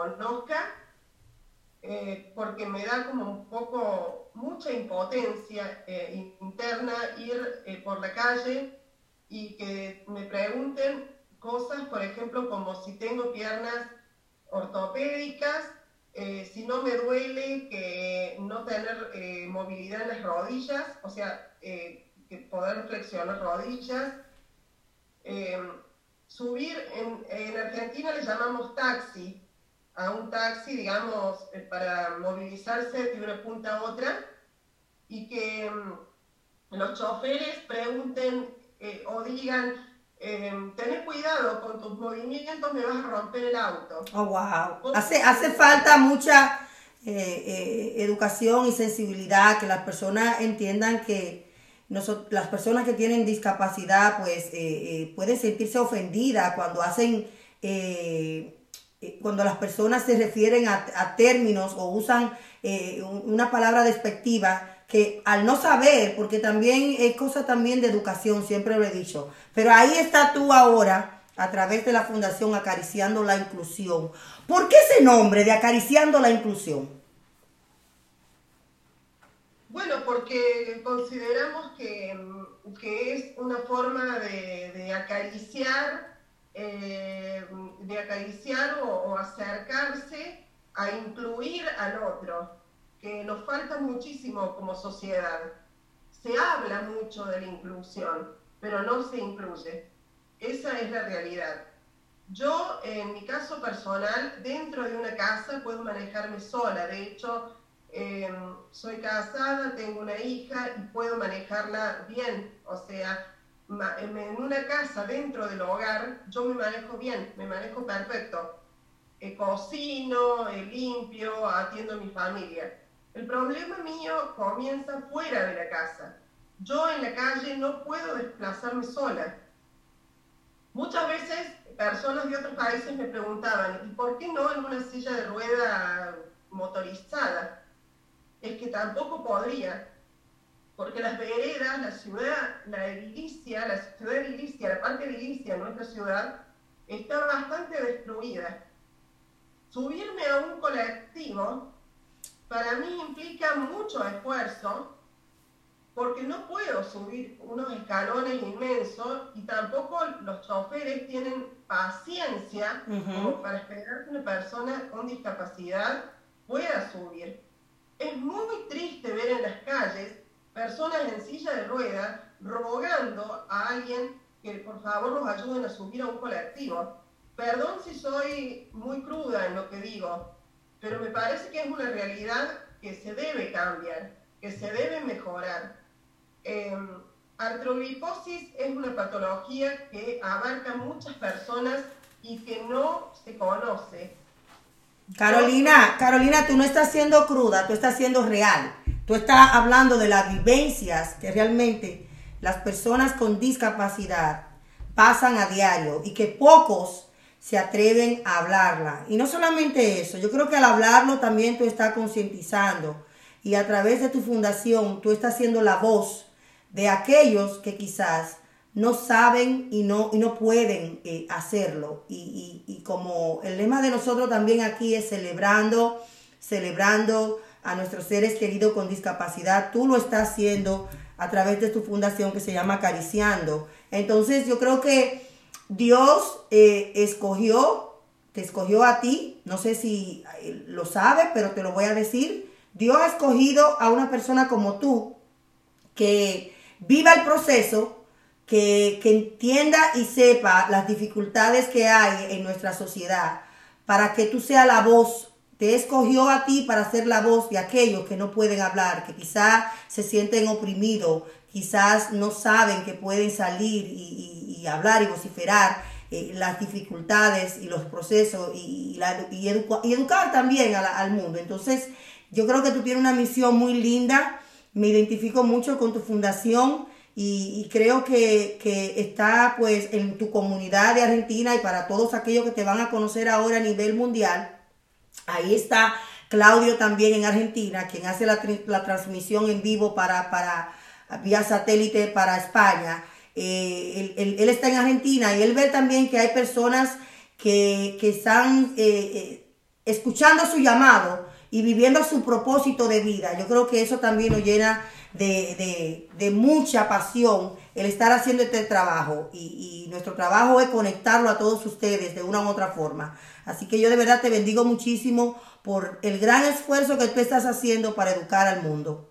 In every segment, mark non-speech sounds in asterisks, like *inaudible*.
conozca, eh, porque me da como un poco, mucha impotencia eh, interna ir eh, por la calle y que me pregunten cosas, por ejemplo, como si tengo piernas ortopédicas, si no me duele que no tener movilidad en las rodillas, o sea, que poder flexionar rodillas. subir, en, en Argentina le llamamos taxi, a un taxi, digamos, eh, para movilizarse de una punta a otra y que mm, los choferes pregunten eh, o digan, eh, ten cuidado con tus movimientos, me vas a romper el auto. Oh, wow. Hace, hace falta mucha educación y sensibilidad, que las personas entiendan que las personas que tienen discapacidad, pues, pueden sentirse ofendidas cuando hacen eh, cuando las personas se refieren a, términos o usan eh, una palabra despectiva, que al no saber, porque también es cosa también de educación, siempre lo he dicho, pero ahí está tú ahora, a través de la Fundación Acariciando la Inclusión. ¿Por qué ese nombre de Acariciando la Inclusión? Bueno, porque consideramos que, es una forma de, de acariciar eh, de acariciar o, acercarse a incluir al otro, que nos falta muchísimo como sociedad. Se habla mucho de la inclusión, pero no se incluye. Esa es la realidad. Yo, en mi caso personal, dentro de una casa puedo manejarme sola. De hecho, em, soy casada, tengo una hija y puedo manejarla bien. O sea, en una casa dentro del hogar, yo me manejo bien, me manejo perfecto. Eh, cocino, eh, limpio, atiendo a mi familia. El problema mío comienza fuera de la casa. Yo en la calle no puedo desplazarme sola. Muchas veces personas de otros países me preguntaban, ¿y por qué no en una silla de rueda motorizada? Es que tampoco podría porque las veredas, la ciudad, la edilicia, la ciudad edilicia, la parte edilicia de nuestra ciudad, está bastante destruida. Subirme a un colectivo para mí implica mucho esfuerzo porque no puedo subir unos escalones inmensos y tampoco los choferes tienen paciencia como para esperar que una persona con discapacidad pueda subir. Es muy triste ver en las calles personas en silla de ruedas rogando a alguien que por favor los ayuden a subir a un colectivo. Perdón si soy muy cruda en lo que digo, pero me parece que es una realidad que se debe cambiar, que se debe mejorar. Eh, es una patología que abarca muchas personas y que no se conoce. Carolina, Carolina, tú no estás siendo cruda, tú estás siendo real. Tú estás hablando de las vivencias que realmente las personas con discapacidad pasan a diario y que pocos se atreven a hablarla. Y no solamente eso, yo creo que al hablarlo también tú estás concientizando y a través de tu fundación tú estás siendo la voz de aquellos que quizás no saben y no, y no pueden eh, hacerlo. Y, y como el lema de nosotros también aquí es celebrando, celebrando a nuestros seres queridos con discapacidad. Tú lo estás haciendo a través de tu fundación que se llama Acariciando. Entonces yo creo que Dios eh, escogió, te escogió a ti, no sé si eh, lo sabes, pero te lo voy a decir. Dios ha escogido a una persona como tú que viva el proceso, que, que entienda y sepa las dificultades que hay en nuestra sociedad, para que tú seas la voz te escogió a ti para ser la voz de aquellos que no pueden hablar, que quizás se sienten oprimidos, quizás no saben que pueden salir y, hablar y vociferar eh, las dificultades y los procesos y, educar también al mundo. Entonces, yo creo que tú tienes una misión muy linda, me identifico mucho con tu fundación y, creo que, que, está pues en tu comunidad de Argentina y para todos aquellos que te van a conocer ahora a nivel mundial Ahí está Claudio también en Argentina, quien hace la, transmisión en vivo para, para vía satélite para España. Eh, él, está en Argentina y él ve también que hay personas que, están eh, eh, escuchando su llamado y viviendo su propósito de vida. Yo creo que eso también nos llena de, mucha pasión el estar haciendo este trabajo y, y, nuestro trabajo es conectarlo a todos ustedes de una u otra forma. Así que yo de verdad te bendigo muchísimo por el gran esfuerzo que tú estás haciendo para educar al mundo.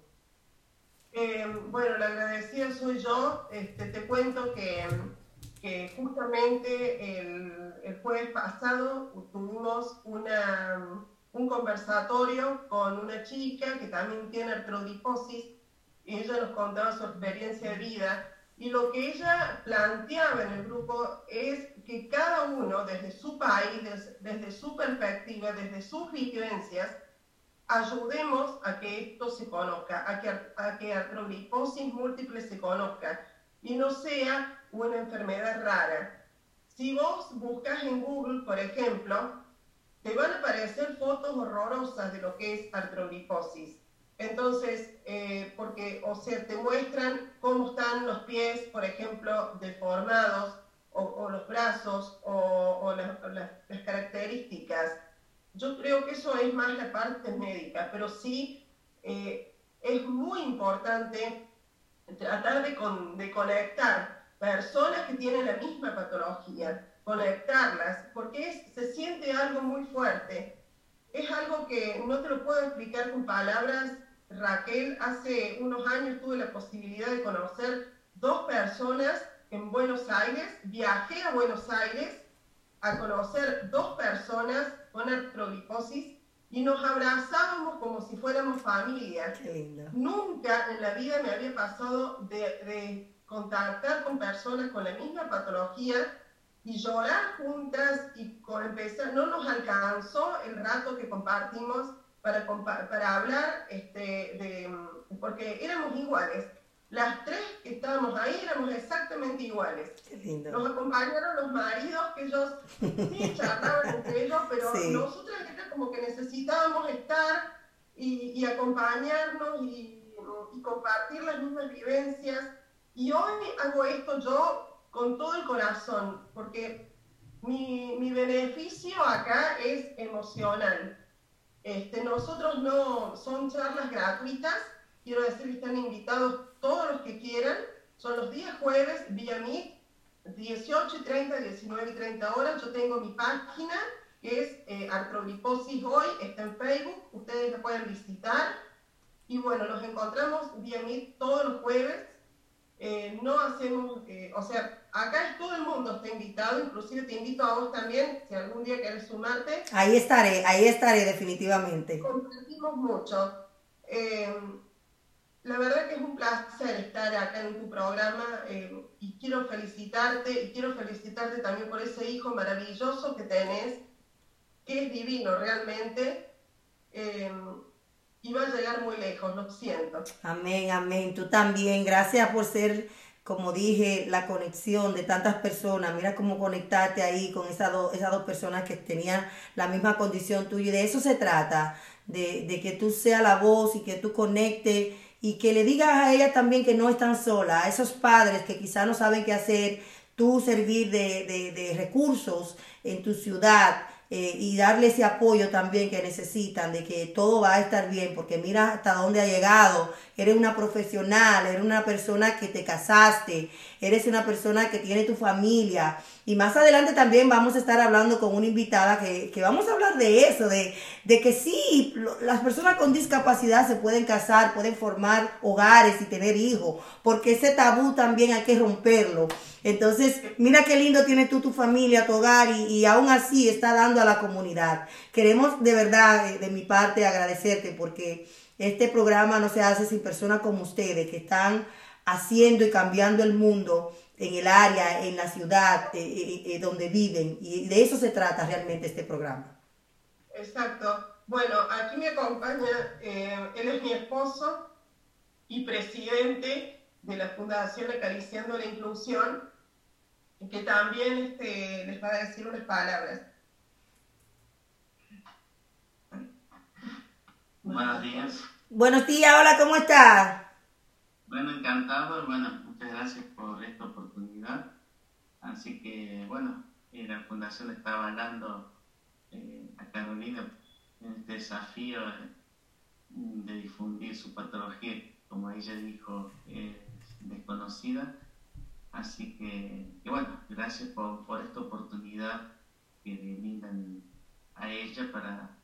Eh, bueno, la agradecida soy yo. Este, te cuento que, justamente el, el, jueves pasado tuvimos una, un conversatorio con una chica que también tiene artrodiposis ella nos contaba su experiencia de vida y lo que ella planteaba en el grupo es que cada uno, desde su país, desde, su perspectiva, desde sus vivencias, ayudemos a que esto se conozca, a que, a que artrogriposis múltiple se conozca y no sea una enfermedad rara. Si vos buscas en Google, por ejemplo, te van a aparecer fotos horrorosas de lo que es artrogriposis entonces, eh, porque, o sea, te muestran cómo están los pies, por ejemplo, deformados, o, los brazos, o, las, características. Yo creo que eso es más la parte médica, pero sí eh, es muy importante tratar de, de conectar personas que tienen la misma patología, conectarlas, porque se siente algo muy fuerte. Es algo que no te lo puedo explicar con palabras Raquel, hace unos años tuve la posibilidad de conocer dos personas en Buenos Aires. Viajé a Buenos Aires a conocer dos personas con artroliposis y nos abrazábamos como si fuéramos familia. Nunca en la vida me había pasado de, de contactar con personas con la misma patología y llorar juntas y con empezar, no nos alcanzó el rato que compartimos para, para hablar, este, de, porque éramos iguales. Las tres que estábamos ahí éramos exactamente iguales. Nos acompañaron los maridos, que ellos sí *laughs* charlaban entre ellos, pero nosotras era como que necesitábamos estar y, y acompañarnos y, y, compartir las mismas vivencias. Y hoy hago esto yo con todo el corazón, porque mi, mi beneficio acá es emocional. Este, nosotros no, son charlas gratuitas, quiero decir que están invitados todos los que quieran, son los días jueves vía Meet, 18 y 30, 19 y 30 horas, yo tengo mi página que es eh, Hoy, está en Facebook, ustedes la pueden visitar. Y bueno, nos encontramos vía Meet todos los jueves. Eh, no hacemos, eh, o sea, acá todo el mundo está invitado, inclusive te invito a vos también, si algún día querés sumarte. Ahí estaré, ahí estaré definitivamente. Compartimos mucho. Eh, la verdad que es un placer estar acá en tu programa eh, y quiero felicitarte y quiero felicitarte también por ese hijo maravilloso que tenés, que es divino realmente. Eh, y va a llegar muy lejos, lo siento. Amén, amén. Tú también. Gracias por ser como dije, la conexión de tantas personas, mira cómo conectarte ahí con esas, dos esas dos personas que tenían la misma condición tuya. Y de eso se trata, de, de que tú seas la voz y que tú conectes y que le digas a ella también que no están sola, a esos padres que quizás no saben qué hacer, tú servir de, de, de recursos en tu ciudad, eh, y darle ese apoyo también que necesitan, de que todo va a estar bien, porque mira hasta dónde ha llegado, eres una profesional, eres una persona que te casaste, eres una persona que tiene tu familia. Y más adelante también vamos a estar hablando con una invitada que, que vamos a hablar de eso, de, de que sí, las personas con discapacidad se pueden casar, pueden formar hogares y tener hijos, porque ese tabú también hay que romperlo. Entonces, mira qué lindo tiene tú tu familia, tu hogar y, aún así está dando a la comunidad. Queremos de verdad, de, mi parte, agradecerte porque este programa no se hace sin personas como ustedes que están haciendo y cambiando el mundo en el área, en la ciudad eh, eh, eh, donde viven. Y de eso se trata realmente este programa. Exacto. Bueno, aquí me acompaña, él es mi esposo y presidente de la Fundación Acariciando la Inclusión, que también este, les va a decir unas palabras. Buenos días. Buenos días, hola, ¿cómo estás? Bueno, encantado, bueno, muchas gracias por esta oportunidad. Así que, bueno, la Fundación está avalando eh, a Carolina desafío de difundir su patología, como ella dijo, es desconocida. Así que, bueno, gracias por, por, esta oportunidad que le brindan a ella para,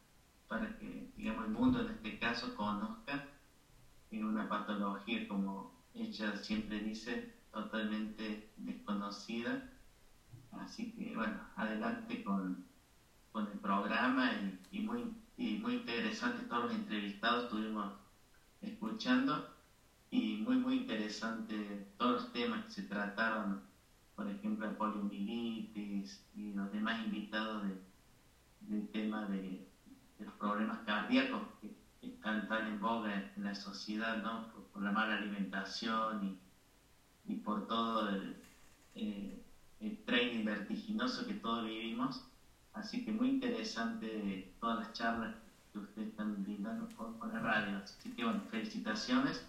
para que, digamos, el mundo en este caso conozca una patología, como ella siempre dice, totalmente desconocida. Así que, bueno, adelante con, con el programa y, muy, y muy interesante todos los entrevistados estuvimos escuchando y muy, muy interesante todos los temas que se trataron, por ejemplo, el poliomielitis y los demás invitados del tema de, los problemas cardíacos que están tan en boga en la sociedad, ¿no? Por, la mala alimentación y, y por todo el, eh, el training vertiginoso que todos vivimos. Así que muy interesante todas las charlas que ustedes están brindando por, por la radio. Así que bueno, felicitaciones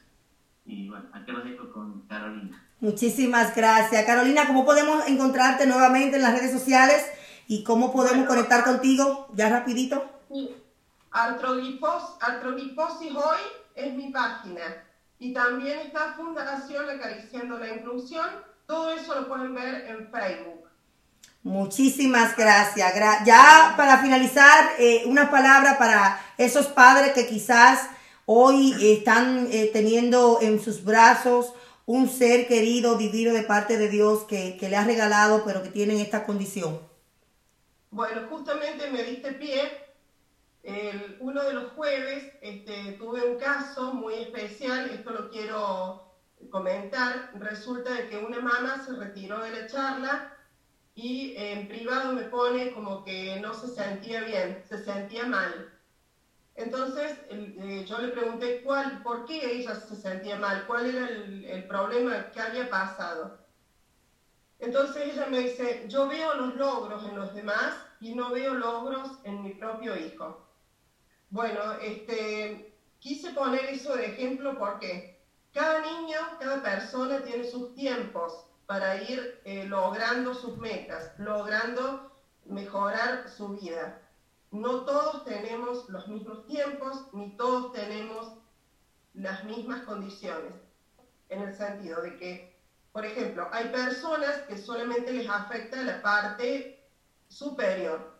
y bueno, aquí los dejo con Carolina. Muchísimas gracias. Carolina, ¿cómo podemos encontrarte nuevamente en las redes sociales y cómo podemos conectar contigo? Ya rapidito. Sí. Artrogriposis, Hoy es mi página. Y también está Fundación Acariciando la Inclusión. Todo eso lo pueden ver en Facebook. Muchísimas gracias. ya para finalizar, eh, una palabra para esos padres que quizás hoy están eh, teniendo en sus brazos un ser querido, divino de parte de Dios que, le ha regalado, pero que tienen esta condición? Bueno, justamente me diste pie. El, uno de los jueves este, tuve un caso muy especial, esto lo quiero comentar. Resulta de que una mamá se retiró de la charla y en privado me pone como que no se sentía bien, se sentía mal. Entonces eh, yo le pregunté cuál, por qué ella se sentía mal, cuál era el, problema que había pasado. Entonces ella me dice, yo veo los logros en los demás y no veo logros en mi propio hijo. Bueno, este, quise poner eso de ejemplo porque cada niño, cada persona tiene sus tiempos para ir eh, logrando sus metas, logrando mejorar su vida no todos tenemos los mismos tiempos, ni todos tenemos las mismas condiciones, en el sentido de que, por ejemplo, hay personas que solamente les afecta la parte superior,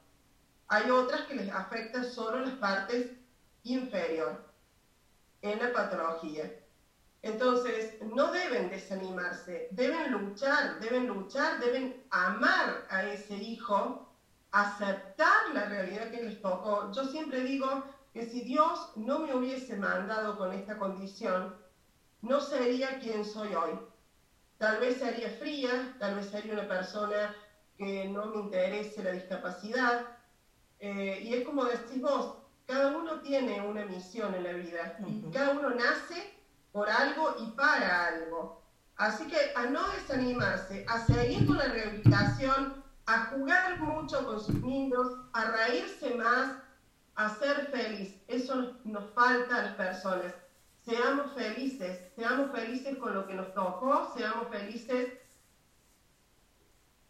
hay otras que les afecta solo las partes inferior en la patología. Entonces, no deben desanimarse, deben luchar, deben luchar, deben amar a ese hijo aceptar la realidad que les tocó. Yo siempre digo que si Dios no me hubiese mandado con esta condición, no sería quien soy hoy. Tal vez sería fría, tal vez sería una persona que no me interese la discapacidad. Eh, y es como decís vos, cada uno tiene una misión en la vida y cada uno nace por algo y para algo. Así que a no desanimarse, a seguir con la rehabilitación, a jugar mucho con sus niños, a reírse más, a ser feliz. Eso nos falta a las personas. Seamos felices, seamos felices con lo que nos tocó, seamos felices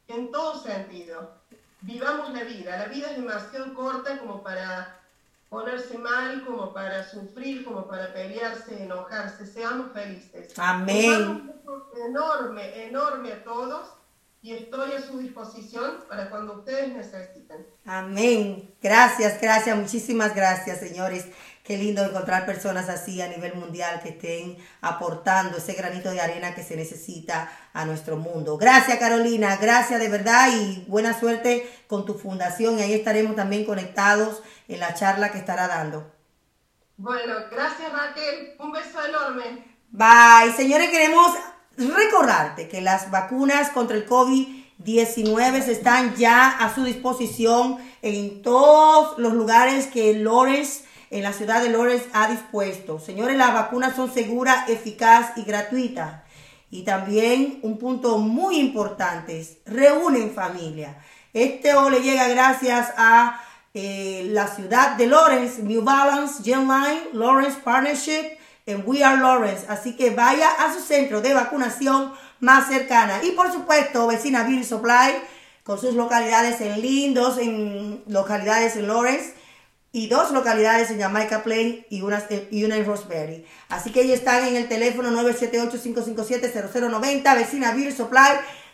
en todo sentido. Vivamos la vida. La vida es demasiado corta como para ponerse mal, como para sufrir, como para pelearse, enojarse. Seamos felices. Amén. Un enorme, enorme a todos y estoy a su disposición para cuando ustedes necesiten. Amén. Gracias, gracias, muchísimas gracias, señores. Qué lindo encontrar personas así a nivel mundial que estén aportando ese granito de arena que se necesita a nuestro mundo. Gracias Carolina, gracias de verdad y buena suerte con tu fundación y ahí estaremos también conectados en la charla que estará dando. Bueno, gracias Raquel, un beso enorme. Bye, señores, queremos recordarte que las vacunas contra el COVID-19 están ya a su disposición en todos los lugares que Lawrence, en la ciudad de Lawrence, ha dispuesto. Señores, las vacunas son seguras, eficaz y gratuitas. Y también un punto muy importante, reúnen familia. Este o le llega gracias a eh, la ciudad de Lawrence, New Balance, Genline, Lawrence Partnership, en We Are Lawrence. Así que vaya a su centro de vacunación más cercana. Y por supuesto, vecina Beauty Supply, con sus localidades en Lindos, en localidades en Lawrence y dos localidades en Jamaica Plain y una, y una en Roseberry. Así que ellos están en el teléfono 978-557-0090, vecina Beauty Supply,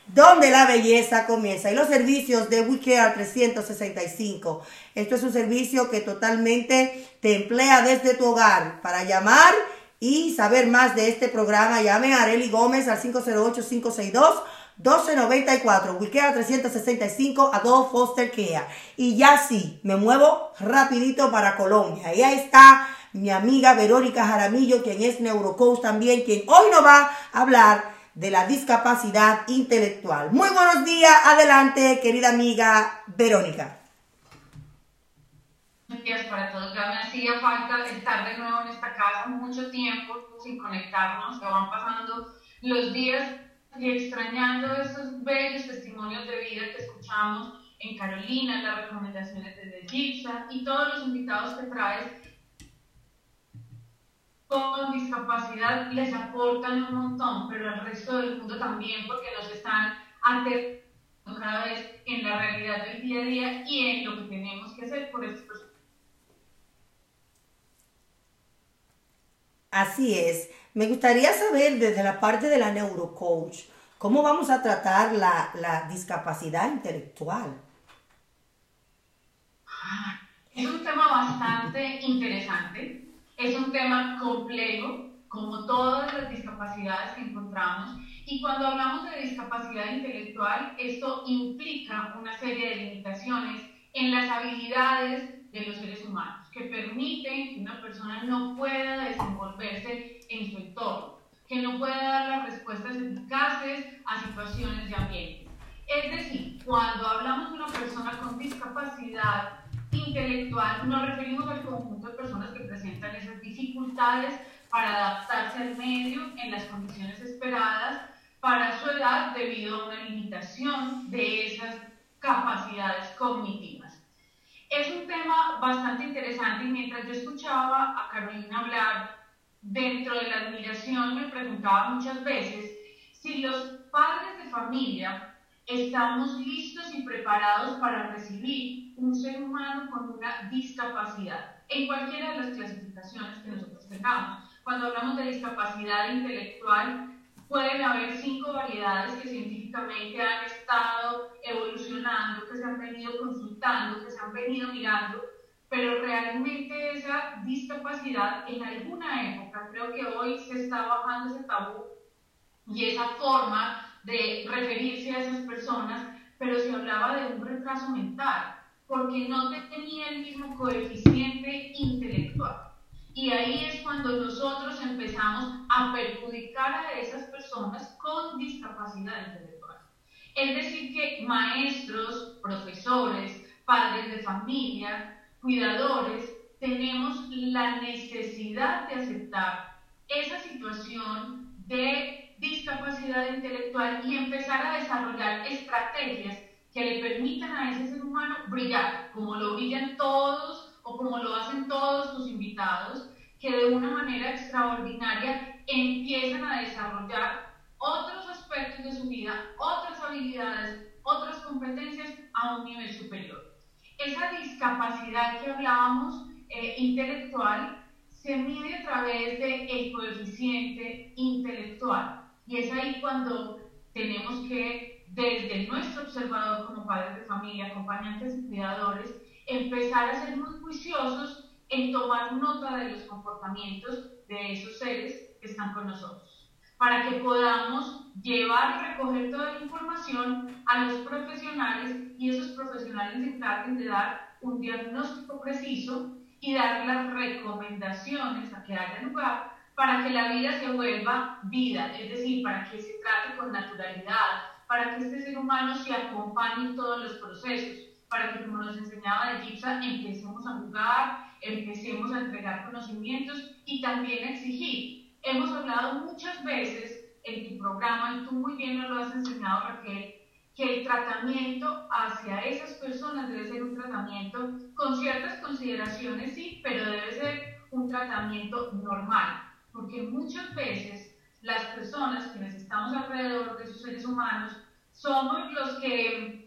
donde la belleza comienza. Y los servicios de WeCare 365. Esto es un servicio que totalmente te emplea desde tu hogar para llamar y saber más de este programa. Llame a Areli Gómez al 508-562. 1294, Wikea 365, Adolfo Foster Kea. Y ya sí, me muevo rapidito para Colombia. Ahí está mi amiga Verónica Jaramillo, quien es neurocoach también, quien hoy nos va a hablar de la discapacidad intelectual. Muy buenos días, adelante, querida amiga Verónica. Días para todos. Ya me hacía falta estar de nuevo en esta casa mucho tiempo sin conectarnos, que van pasando los días y extrañando esos bellos testimonios de vida que escuchamos en Carolina, las recomendaciones de Gipsa y todos los invitados que traes con discapacidad les aportan un montón, pero al resto del mundo también, porque nos están aterrizando cada vez en la realidad del día a día y en lo que tenemos que hacer por estos Así es. Me gustaría saber desde la parte de la neurocoach, ¿cómo vamos a tratar la, discapacidad intelectual? Es un tema bastante interesante, es un tema complejo, como todas las discapacidades que encontramos. Y cuando hablamos de discapacidad intelectual, esto implica una serie de limitaciones en las habilidades de los seres humanos que permiten que una persona no pueda desenvolverse en su entorno, que no pueda dar las respuestas eficaces a situaciones de ambiente. Es decir, cuando hablamos de una persona con discapacidad intelectual, nos referimos al conjunto de personas que presentan esas dificultades para adaptarse al medio en las condiciones esperadas para su edad debido a una limitación de esas capacidades cognitivas. Es un tema bastante interesante y mientras yo escuchaba a Carolina hablar, dentro de la admiración me preguntaba muchas veces si los padres de familia estamos listos y preparados para recibir un ser humano con una discapacidad, en cualquiera de las clasificaciones que nosotros tengamos. Cuando hablamos de discapacidad intelectual, pueden haber cinco variedades que científicamente han estado evolucionando, que se han venido consultando, que se han venido mirando, pero realmente esa discapacidad en alguna época, creo que hoy se está bajando ese tabú y esa forma de referirse a esas personas, pero se hablaba de un retraso mental, porque no tenía el mismo coeficiente intelectual. Y ahí es cuando nosotros empezamos a perjudicar a esas personas con discapacidad intelectual. Es decir, que maestros, profesores, padres de familia, cuidadores, tenemos la necesidad de aceptar esa situación de discapacidad intelectual y empezar a desarrollar estrategias que le permitan a ese ser humano brillar, como lo brillan todos o como lo hacen todos tus invitados, que de una manera extraordinaria empiezan a desarrollar otros aspectos de su vida, otras habilidades, otras competencias a un nivel superior. Esa discapacidad que hablábamos eh, intelectual se mide a través del el coeficiente intelectual y es ahí cuando tenemos que, desde nuestro observador como padres de familia, acompañantes y cuidadores, empezar a ser muy juiciosos en tomar nota de los comportamientos de esos seres que están con nosotros, para que podamos llevar recoger toda la información a los profesionales y esos profesionales se encarguen de dar un diagnóstico preciso y dar las recomendaciones a que haya lugar para que la vida se vuelva vida, es decir, para que se trate con naturalidad, para que este ser humano se acompañe en todos los procesos para que, como nos enseñaba de Gipsa, empecemos a jugar, empecemos a entregar conocimientos y también a exigir. Hemos hablado muchas veces en tu programa, y tú muy bien nos lo has enseñado, Raquel, que el tratamiento hacia esas personas debe ser un tratamiento con ciertas consideraciones, sí, pero debe ser un tratamiento normal, porque muchas veces las personas quienes estamos alrededor de esos seres humanos somos los que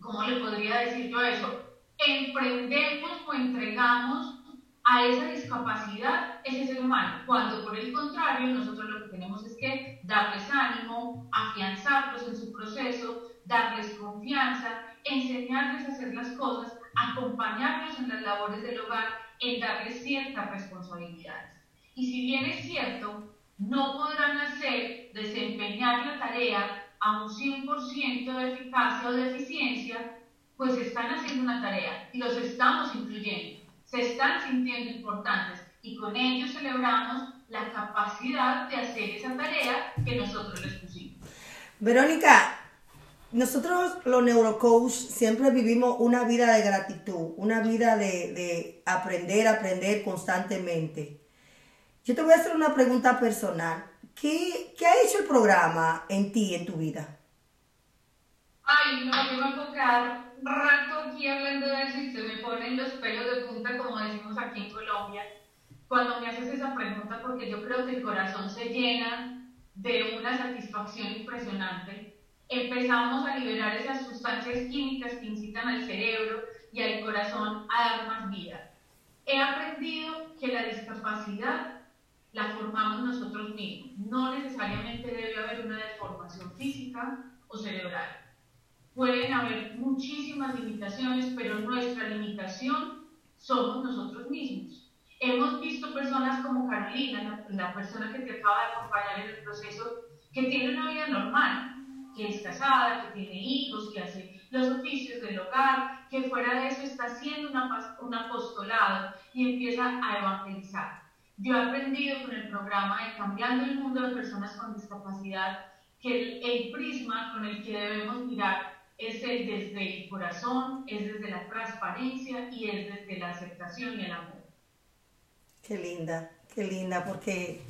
¿cómo le podría decir yo eso? emprendemos o entregamos a esa discapacidad ese ser humano, cuando por el contrario nosotros lo que tenemos es que darles ánimo, afianzarlos en su proceso, darles confianza, enseñarles a hacer las cosas, acompañarlos en las labores del hogar, en darles ciertas responsabilidades. Y si bien es cierto, no podrán hacer, desempeñar la tarea a un 100% de eficacia o de eficiencia, pues están haciendo una tarea y los estamos incluyendo, se están sintiendo importantes y con ello celebramos la capacidad de hacer esa tarea que nosotros les pusimos. Verónica, nosotros los neurocoach siempre vivimos una vida de gratitud, una vida de, de aprender, aprender constantemente. Yo te voy a hacer una pregunta personal. ¿Qué, ¿Qué, ha hecho el programa en ti, en tu vida? Ay, no, me va a tocar rato aquí hablando de eso y se me ponen los pelos de punta, como decimos aquí en Colombia, cuando me haces esa pregunta, porque yo creo que el corazón se llena de una satisfacción impresionante. Empezamos a liberar esas sustancias químicas que incitan al cerebro y al corazón a dar más vida. He aprendido que la discapacidad la formamos nosotros mismos. No necesariamente debe haber una deformación física o cerebral. Pueden haber muchísimas limitaciones, pero nuestra limitación somos nosotros mismos. Hemos visto personas como Carolina, la, persona que te acaba de acompañar en el proceso, que tiene una vida normal, que es casada, que tiene hijos, que hace los oficios del hogar, que fuera de eso está haciendo un apostolado y empieza a evangelizar. Yo he aprendido con el programa de Cambiando el Mundo de Personas con Discapacidad que el, prisma con el que debemos mirar es el desde el corazón, es desde la transparencia y es desde la aceptación y el amor. Qué linda, qué linda, porque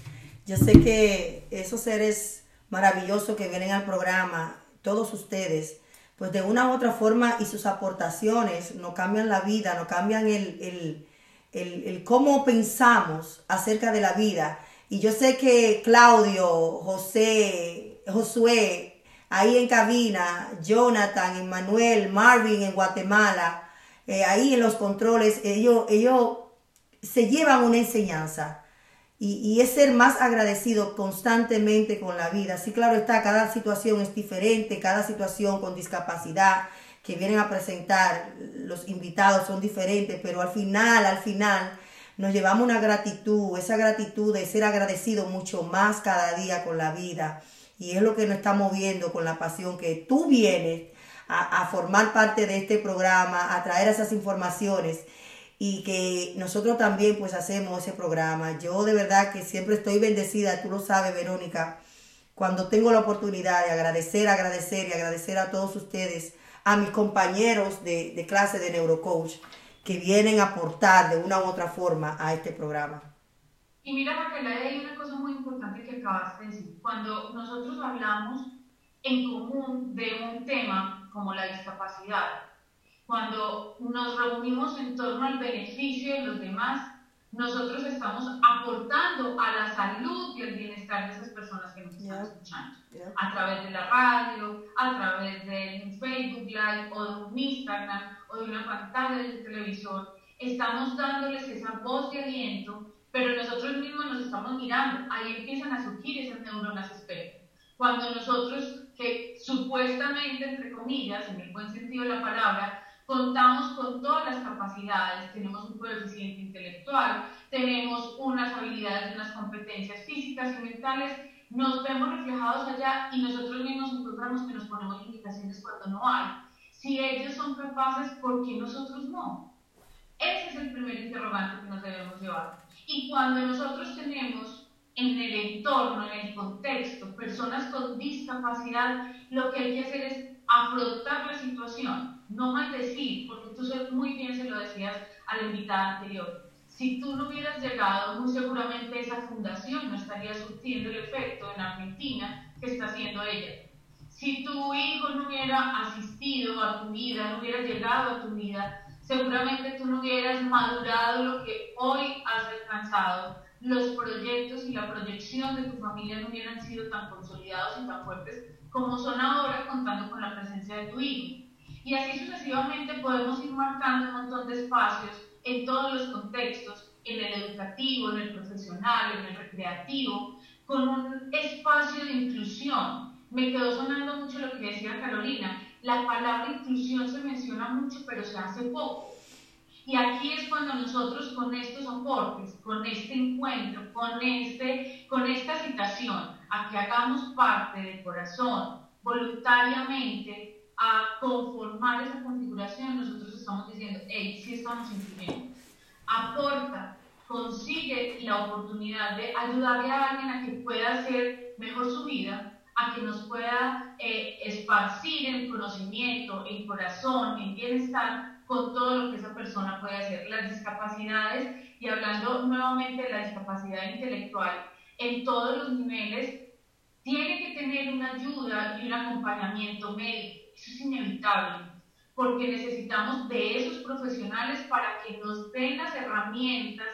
yo sé que esos seres maravillosos que vienen al programa, todos ustedes, pues de una u otra forma y sus aportaciones no cambian la vida, no cambian el el, cómo pensamos acerca de la vida. Y yo sé que Claudio, José, Josué, ahí en cabina, Jonathan, Emmanuel, Marvin en Guatemala, eh, ahí en los controles, ellos, ellos se llevan una enseñanza. Y, y, es ser más agradecido constantemente con la vida. Sí, claro está, cada situación es diferente, cada situación con discapacidad, que vienen a presentar, los invitados son diferentes, pero al final, al final, nos llevamos una gratitud, esa gratitud de ser agradecido mucho más cada día con la vida. Y es lo que nos está moviendo con la pasión que tú vienes a, a formar parte de este programa, a traer esas informaciones y que nosotros también pues hacemos ese programa. Yo de verdad que siempre estoy bendecida, tú lo sabes Verónica, cuando tengo la oportunidad de agradecer, agradecer y agradecer a todos ustedes a mis compañeros de, clase de neurocoach que vienen a aportar de una u otra forma a este programa. Y mira, Raquel, hay una cosa muy importante que acabas de decir. Cuando nosotros hablamos en común de un tema como la discapacidad, cuando nos reunimos en torno al beneficio de los demás, nosotros estamos aportando a la salud y el bienestar de esas personas que nos están escuchando. A través de la radio, a través de un Facebook Live o de un Instagram o de una pantalla del televisor. Estamos dándoles esa voz de aliento, pero nosotros mismos nos estamos mirando. Ahí empiezan a surgir esas neuronas espejo. Cuando nosotros, que supuestamente, entre comillas, en el buen sentido de la palabra, contamos con todas las capacidades, tenemos un coeficiente intelectual, tenemos unas habilidades, unas competencias físicas y mentales, nos vemos reflejados allá y nosotros mismos encontramos que nos ponemos limitaciones cuando no hay. Si ellos son capaces, ¿por qué nosotros no? Ese es el primer interrogante que nos debemos llevar. Y cuando nosotros tenemos en el entorno, en el contexto, personas con discapacidad, lo que hay que hacer es afrontar la situación, no maldecir, porque tú muy bien se lo decías a la invitada anterior. Si tú no hubieras llegado, muy seguramente esa fundación no estaría surtiendo el efecto en Argentina que está haciendo ella. Si tu hijo no hubiera asistido a tu vida, no hubiera llegado a tu vida, seguramente tú no hubieras madurado lo que hoy has alcanzado. Los proyectos y la proyección de tu familia no hubieran sido tan consolidados y tan fuertes como son ahora contando con la presencia de tu hijo. Y así sucesivamente podemos ir marcando un montón de espacios en todos los contextos, en el educativo, en el profesional, en el recreativo, con un espacio de inclusión. Me quedó sonando mucho lo que decía Carolina. La palabra inclusión se menciona mucho, pero se hace poco. Y aquí es cuando nosotros con estos soportes, con este encuentro, con, este, con esta citación, a que hagamos parte del corazón, voluntariamente, a conformar esa configuración, nosotros estamos diciendo, hey, sí estamos incluyendo. Aporta, consigue la oportunidad de ayudarle a alguien a que pueda hacer mejor su vida, a que nos pueda eh, esparcir el conocimiento, el corazón, el bienestar con todo lo que esa persona puede hacer. Las discapacidades, y hablando nuevamente de la discapacidad intelectual, en todos los niveles, tiene que tener una ayuda y un acompañamiento médico eso es inevitable, porque necesitamos de esos profesionales para que nos den las herramientas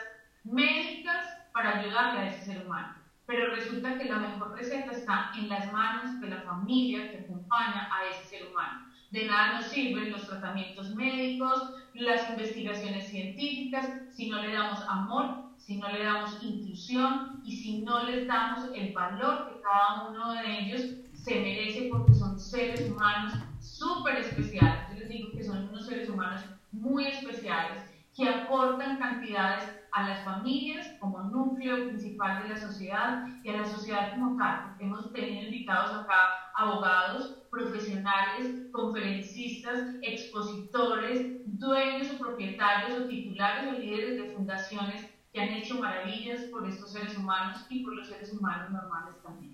médicas para ayudarle a ese ser humano. Pero resulta que la mejor receta está en las manos de la familia que acompaña a ese ser humano. De nada nos sirven los tratamientos médicos, las investigaciones científicas, si no le damos amor, si no le damos inclusión y si no les damos el valor que cada uno de ellos se merece porque son seres humanos súper especiales. Yo les digo que son unos seres humanos muy especiales que aportan cantidades a las familias como núcleo principal de la sociedad y a la sociedad como tal. Hemos tenido invitados acá abogados, profesionales, conferencistas, expositores, dueños o propietarios o titulares o líderes de fundaciones que han hecho maravillas por estos seres humanos y por los seres humanos normales también.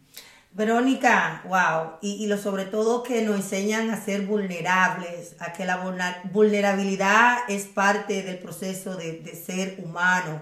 Verónica, wow, y, lo sobre todo que nos enseñan a ser vulnerables, a que la vulnerabilidad es parte del proceso de, ser humano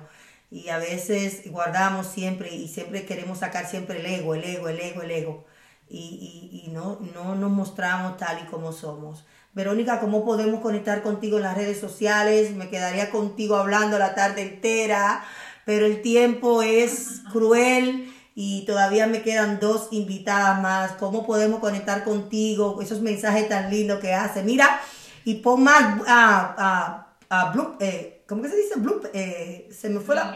y a veces guardamos siempre y siempre queremos sacar siempre el ego, el ego, el ego, el ego y, y, no, no nos mostramos tal y como somos. Verónica, ¿cómo podemos conectar contigo en las redes sociales? Me quedaría contigo hablando la tarde entera, pero el tiempo es cruel y todavía me quedan dos invitadas más. ¿Cómo podemos conectar contigo? Esos mensajes tan lindos que hace. Mira, y pon más a, a, blue, eh, ¿cómo que se dice? Blue, eh, se me fue la...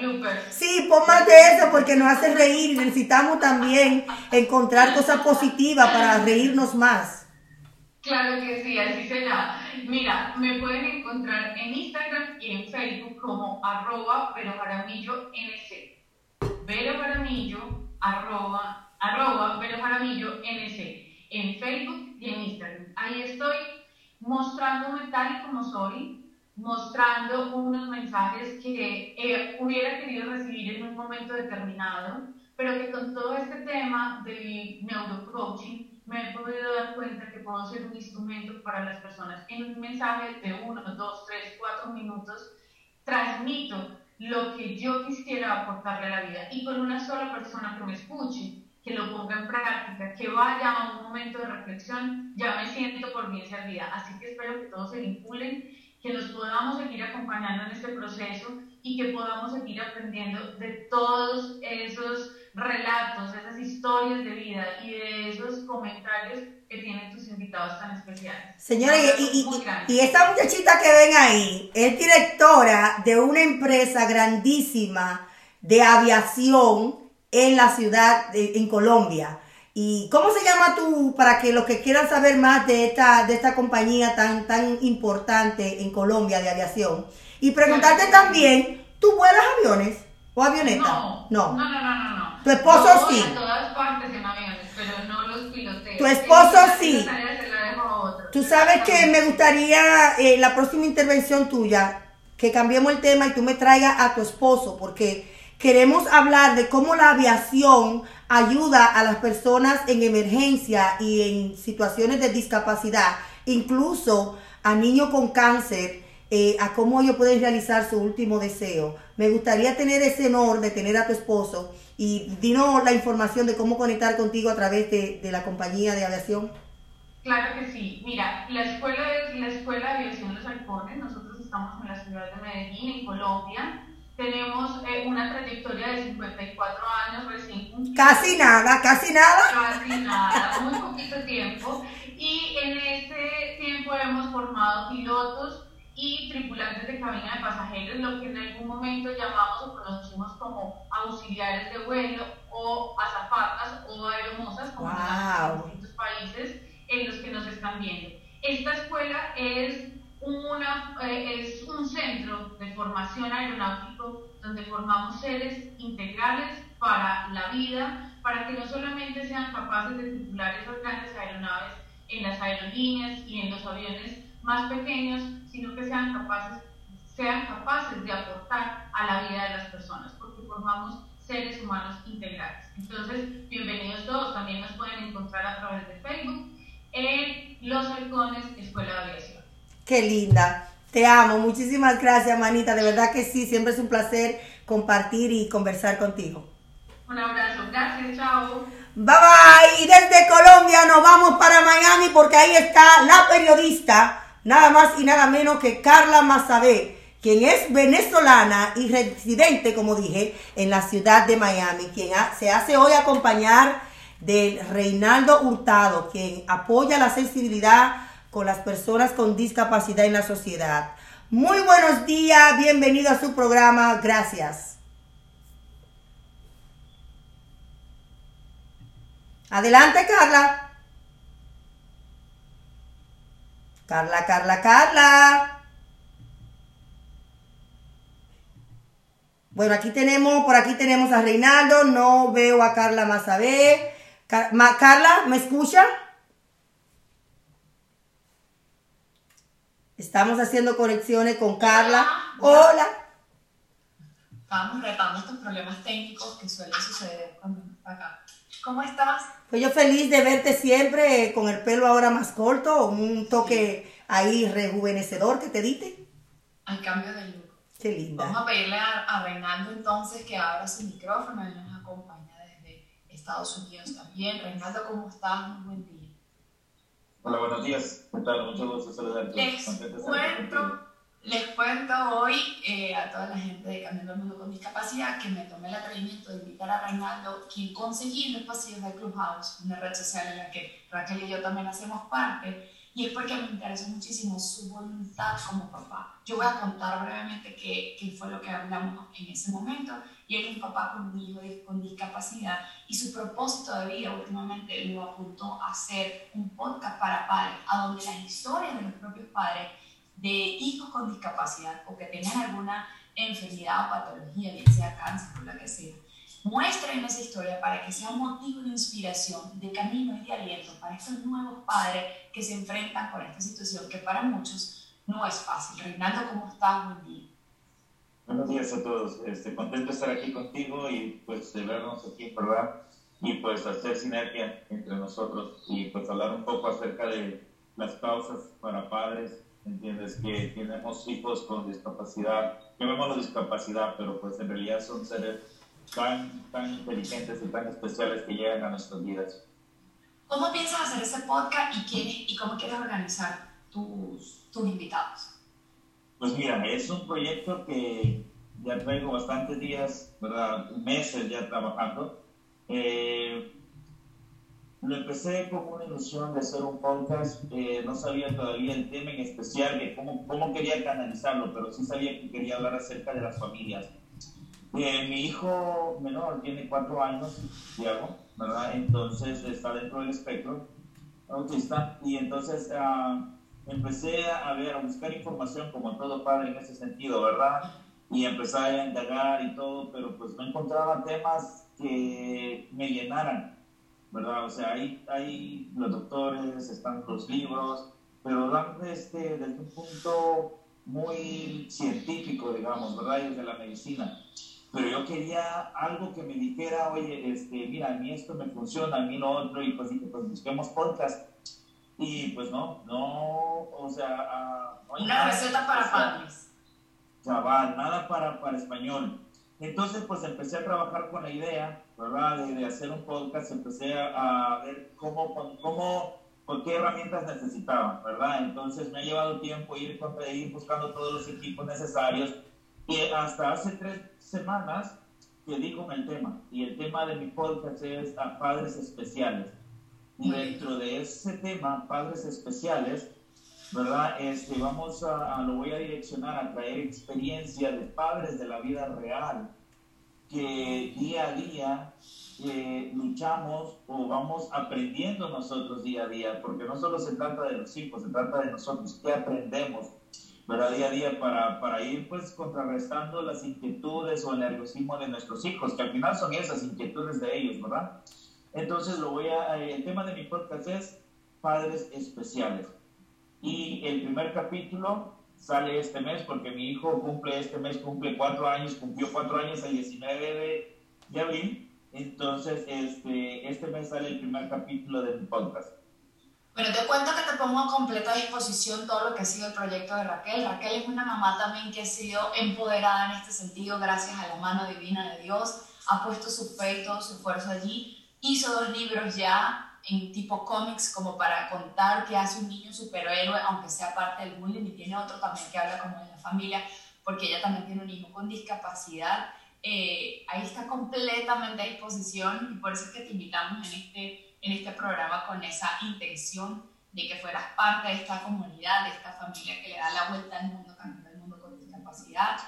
Sí, pon más de eso porque nos hace reír y necesitamos también encontrar cosas positivas para reírnos más. Claro que sí, así será. Mira, me pueden encontrar en Instagram y en Facebook como arroba pero jaramillo nc. Vero Jaramillo arroba, arroba Vero Jaramillo NC, en Facebook y en Instagram. Ahí estoy mostrándome tal y como soy, mostrando unos mensajes que eh, hubiera querido recibir en un momento determinado, pero que con todo este tema del neurocoaching me he podido dar cuenta que puedo ser un instrumento para las personas. En un mensaje de uno, dos, tres, cuatro minutos, transmito lo que yo quisiera aportarle a la vida y con una sola persona que me escuche, que lo ponga en práctica, que vaya a un momento de reflexión, ya me siento por bien servida. Así que espero que todos se vinculen, que nos podamos seguir acompañando en este proceso y que podamos seguir aprendiendo de todos esos relatos, esas historias de vida y de esos comentarios que tienen tus invitados tan especiales. Señores, y, y, esta muchachita que ven ahí es directora de una empresa grandísima de aviación en la ciudad, de, en Colombia. ¿Y cómo se llama tú, para que los que quieran saber más de esta, de esta compañía tan, tan importante en Colombia de aviación? Y preguntarte también, ¿tú vuelas aviones o avioneta? No, no, no, no, no. ¿Tu esposo sí? En todas partes pero no los piloteo. Tu esposo sí. Tú sabes que me gustaría eh, la próxima intervención tuya, que cambiemos el tema y tú me traigas a tu esposo, porque queremos hablar de cómo la aviación ayuda a las personas en emergencia y en situaciones de discapacidad, incluso a niños con cáncer, eh, a cómo ellos pueden realizar su último deseo. Me gustaría tener ese honor de tener a tu esposo y dinos la información de cómo conectar contigo a través de, la compañía de aviación. Claro que sí. Mira, la escuela, de, la escuela de aviación Los Halcones, nosotros estamos en la ciudad de Medellín, en Colombia. Tenemos eh, una trayectoria de 54 años recién. Casi nada, casi nada. Casi nada, muy poquito tiempo. Y en ese tiempo tiempo hemos formado pilotos y tripulantes de cabina de pasajeros, lo que en algún momento llamamos o conocimos como auxiliares de vuelo o azafatas o aeromosas, como en distintos países en los que nos están viendo. Esta escuela es, una, eh, es un centro de formación aeronáutico donde formamos seres integrales para la vida, para que no solamente sean capaces de tripular esas grandes aeronaves en las aerolíneas y en los aviones más pequeños, sino que sean capaces, sean capaces de aportar a la vida de las personas, formamos seres humanos integrales. Entonces, bienvenidos todos, también nos pueden encontrar a través de Facebook en Los Halcones Escuela de Aviación. Qué linda, te amo, muchísimas gracias, manita, de verdad que sí, siempre es un placer compartir y conversar contigo. Un abrazo, gracias, chao. Bye bye. Y desde Colombia nos vamos para Miami porque ahí está la periodista, nada más y nada menos que Carla Mazabé, quien es venezolana y residente, como dije, en la ciudad de Miami, quien se hace hoy acompañar de Reinaldo Hurtado, quien apoya la sensibilidad con las personas con discapacidad en la sociedad. Muy buenos días, bienvenido a su programa, gracias. Adelante, Carla. Carla, Carla, Carla. Bueno, aquí tenemos, por aquí tenemos a Reinaldo, no veo a Carla Mazabé. Carla, ¿me escucha? Estamos haciendo conexiones con Carla. Hola. Estamos retando estos problemas técnicos que suelen suceder cuando acá. ¿Cómo estás? Pues yo feliz de verte siempre con el pelo ahora más corto, un toque ahí rejuvenecedor que te diste. Al cambio de look. Qué linda. Vamos a pedirle a, Reinaldo entonces que abra su micrófono, él nos acompaña desde Estados Unidos también. Reinaldo, ¿cómo estás? Muy buen día. Hola, buenos días. ¿Qué tal? Mucho gusto saludarte. Les cuento les cuento hoy eh, a toda la gente de Camino al Mundo con Discapacidad que me tomé el atrevimiento de invitar a Reinaldo, quien conseguí en los pasillos de Clubhouse, una red social en la que Raquel y yo también hacemos parte, y es porque me interesó muchísimo su voluntad como papá. Yo voy a contar brevemente qué, qué fue lo que hablamos en ese momento, y él es un papá con un hijo con discapacidad, y su propósito de vida últimamente lo apuntó a hacer un podcast para padres, a donde las historias de los propios padres de hijos con discapacidad o que tengan alguna enfermedad o patología, bien sea cáncer o la que sea, muestren esa historia para que sea un motivo de inspiración, de camino y de aliento para estos nuevos padres que se enfrentan con esta situación que para muchos no es fácil. Reinaldo, ¿cómo estás? Buen día. Buenos días a todos. Este, contento de estar aquí contigo y pues de vernos aquí en programa y pues hacer sinergia entre nosotros y pues hablar un poco acerca de las causas para padres ¿entiendes? Que tenemos hijos con discapacidad, la discapacidad, pero pues en realidad son seres tan, tan inteligentes y tan especiales que llegan a nuestras vidas. ¿Cómo piensas hacer ese podcast y, quién, y cómo quieres organizar tus, tus invitados? Pues mira, es un proyecto que ya traigo bastantes días, ¿verdad? Meses ya trabajando. Eh, lo empecé como una ilusión de hacer un podcast, eh, no sabía todavía el tema en especial de cómo, cómo quería canalizarlo, pero sí sabía que quería hablar acerca de las familias. Eh, mi hijo menor tiene cuatro años, Diego, ¿verdad? Entonces está dentro del espectro autista y entonces uh, empecé a ver, a buscar información como todo padre en ese sentido, ¿verdad? Y empecé a indagar y todo, pero pues no encontraba temas que me llenaran ¿verdad? O sea, hay, hay los doctores, están los libros, pero dan este, desde un punto muy científico, digamos, ¿verdad? Y desde la medicina. Pero yo quería algo que me dijera, oye, este, mira, a mí esto me funciona, a mí lo otro, y pues dije, pues busquemos podcast. Y pues no, no, o sea... Una receta para padres. Chaval, nada para, para español. Entonces, pues empecé a trabajar con la idea, ¿verdad? De, hacer un podcast, empecé a, ver cómo, cómo, por qué herramientas necesitaba, ¿verdad? Entonces me ha llevado tiempo ir, ir buscando todos los equipos necesarios y hasta hace tres semanas que di con el tema. Y el tema de mi podcast es a padres especiales. Y dentro de ese tema, padres especiales, ¿verdad? Este, vamos a, lo voy a direccionar a traer experiencia de padres de la vida real que día a día eh, luchamos o vamos aprendiendo nosotros día a día, porque no solo se trata de los hijos, se trata de nosotros, que aprendemos ¿verdad? día a día para, para ir pues contrarrestando las inquietudes o el nerviosismo de nuestros hijos, que al final son esas inquietudes de ellos, ¿verdad? Entonces lo voy a, el tema de mi podcast es padres especiales. Y el primer capítulo sale este mes porque mi hijo cumple este mes, cumple cuatro años, cumplió cuatro años el 19 de, de abril. Entonces, este, este mes sale el primer capítulo de mi podcast. Bueno, te cuento que te pongo a completa disposición todo lo que ha sido el proyecto de Raquel. Raquel es una mamá también que ha sido empoderada en este sentido gracias a la mano divina de Dios. Ha puesto su fe su esfuerzo allí. Hizo dos libros ya en tipo cómics como para contar qué hace un niño superhéroe, aunque sea parte del bullying, y tiene otro también que habla como de la familia, porque ella también tiene un hijo con discapacidad. Eh, ahí está completamente a disposición y por eso es que te invitamos en este, en este programa con esa intención de que fueras parte de esta comunidad, de esta familia que le da la vuelta al mundo, cambiando el mundo con discapacidad.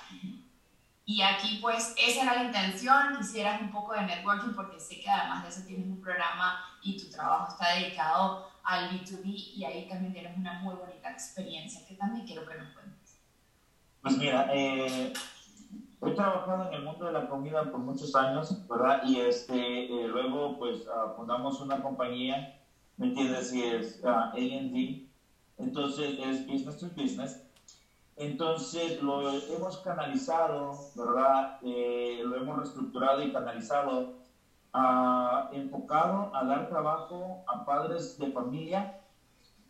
Y aquí pues esa era la intención, quisieras un poco de networking porque sé que además de eso tienes un programa y tu trabajo está dedicado al B2B y ahí también tienes una muy bonita experiencia que también quiero que nos cuentes. Pues mira, eh, he trabajado en el mundo de la comida por muchos años, ¿verdad? Y este, eh, luego pues uh, fundamos una compañía, ¿me entiendes? Y es uh, ah, A&D, entonces es Business to Business entonces lo hemos canalizado, ¿verdad? Eh, lo hemos reestructurado y canalizado, enfocado a dar trabajo a padres de familia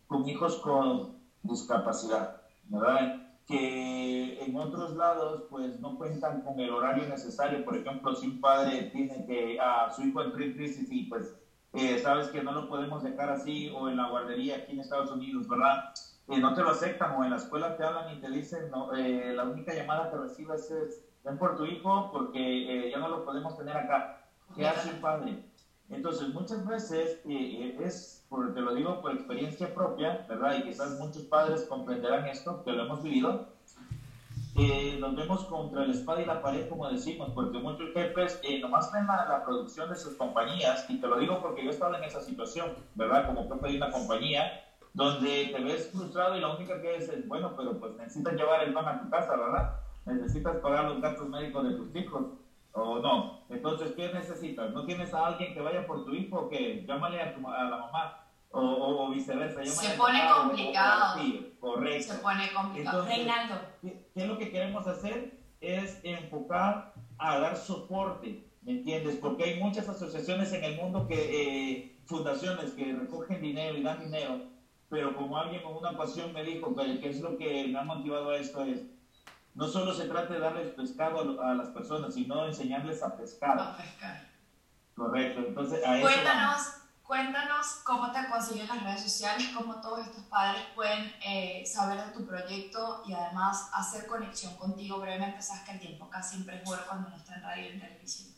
con hijos con discapacidad, ¿verdad? Que en otros lados pues no cuentan con el horario necesario. Por ejemplo, si un padre tiene que a su hijo entró en crisis y pues eh, sabes que no lo podemos dejar así o en la guardería aquí en Estados Unidos, ¿verdad? no te lo aceptan o en la escuela te hablan y te dicen, no, eh, la única llamada que recibes es, ven por tu hijo porque eh, ya no lo podemos tener acá. ¿Qué hace un padre? Entonces, muchas veces, eh, es, por, te lo digo por experiencia propia, ¿verdad? Y quizás muchos padres comprenderán esto, que lo hemos vivido, nos vemos contra la espada y la pared, como decimos, porque muchos jefes nomás ven la, la, producción de sus compañías, y te lo digo porque yo he estado en esa situación, ¿verdad? Como jefe de una compañía, donde te ves frustrado y la única que es, bueno, pero pues necesitas llevar el pan a tu casa, ¿verdad? Necesitas pagar los gastos médicos de tus hijos, o no. Entonces, ¿qué necesitas? ¿No tienes a alguien que vaya por tu hijo que llámale a, tu, a la mamá? O, o, viceversa. Se pone complicado. sí, correcto. Se pone complicado. Reinaldo. ¿qué, es lo que queremos hacer? Es enfocar a dar soporte, ¿me entiendes? Porque hay muchas asociaciones en el mundo que, eh, fundaciones que recogen dinero y dan dinero, pero como alguien con una pasión me dijo que, es lo que me ha motivado a esto es, no solo se trata de darles pescado a, las personas, sino enseñarles a pescar. A pescar. Correcto, entonces a Cuéntanos, cuéntanos cómo te consiguen las redes sociales, cómo todos estos padres pueden eh, saber de tu proyecto y además hacer conexión contigo brevemente, sabes que el tiempo acá siempre es bueno cuando no está en radio y en televisión.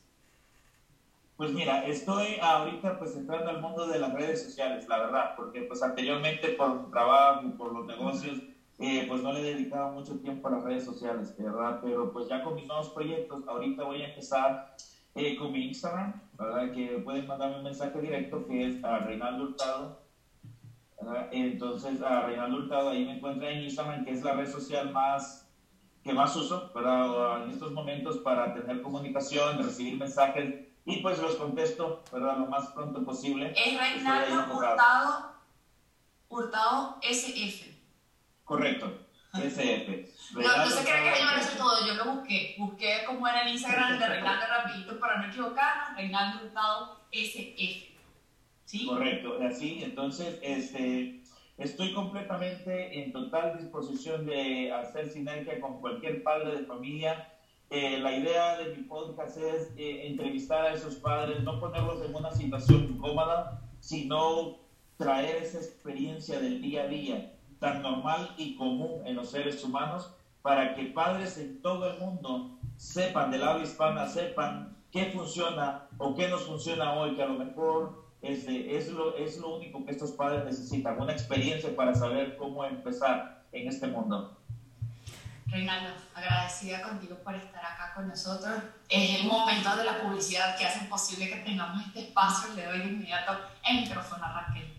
Pues mira, estoy ahorita pues entrando al mundo de las redes sociales, la verdad, porque pues anteriormente por trabajo, por los negocios, eh, pues no le he dedicado mucho tiempo a las redes sociales, ¿verdad? Pero pues ya con mis nuevos proyectos, ahorita voy a empezar eh, con mi Instagram, ¿verdad? Que pueden mandarme un mensaje directo que es a Reinaldo Hurtado. ¿verdad? Entonces a Reinaldo Hurtado ahí me encuentra en Instagram, que es la red social más que más uso, ¿verdad? En estos momentos para tener comunicación, recibir mensajes y pues los contesto, ¿verdad? Lo más pronto posible. Es Reinaldo Hurtado, Hurtado SF. Correcto, SF. No, no se que yo me todo, yo lo busqué. Busqué cómo era el Instagram de Reinaldo rapidito para no equivocarnos, Reinaldo Hurtado SF. ¿Sí? Correcto, así, entonces, este, estoy completamente en total disposición de hacer sinergia con cualquier padre de familia eh, la idea de mi podcast es eh, entrevistar a esos padres, no ponerlos en una situación incómoda, sino traer esa experiencia del día a día tan normal y común en los seres humanos para que padres en todo el mundo sepan del habla hispana, sepan qué funciona o qué nos funciona hoy, que a lo mejor este, es, lo, es lo único que estos padres necesitan, una experiencia para saber cómo empezar en este mundo. Reinaldo, agradecida contigo por estar acá con nosotros. Es el momento de la publicidad que hace posible que tengamos este espacio. Le doy de inmediato el micrófono a Raquel.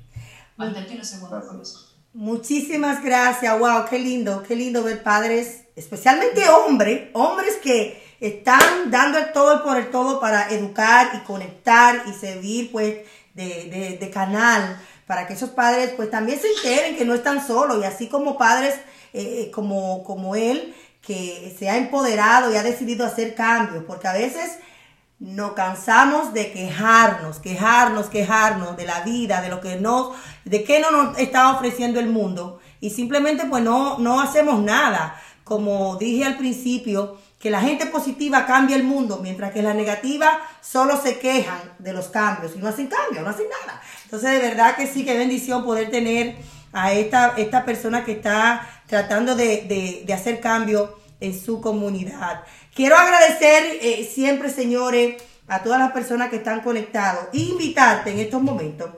Mantente unos segundos con nosotros. Muchísimas gracias. Wow, qué lindo, qué lindo ver padres, especialmente hombres, hombres que están dando el todo por el todo para educar y conectar y servir pues de, de, canal para que esos padres pues también se enteren que no están solos y así como padres eh, como, como él que se ha empoderado y ha decidido hacer cambios, porque a veces nos cansamos de quejarnos, quejarnos, quejarnos de la vida, de lo que nos, de qué no nos está ofreciendo el mundo y simplemente pues no, no hacemos nada. Como dije al principio, que la gente positiva cambia el mundo, mientras que la negativa solo se quejan de los cambios y no hacen cambio, no hacen nada. Entonces, de verdad que sí, qué bendición poder tener a esta, esta persona que está tratando de, hacer cambio en su comunidad. Quiero agradecer eh, siempre, señores, a todas las personas que están conectados e invitarte en estos momentos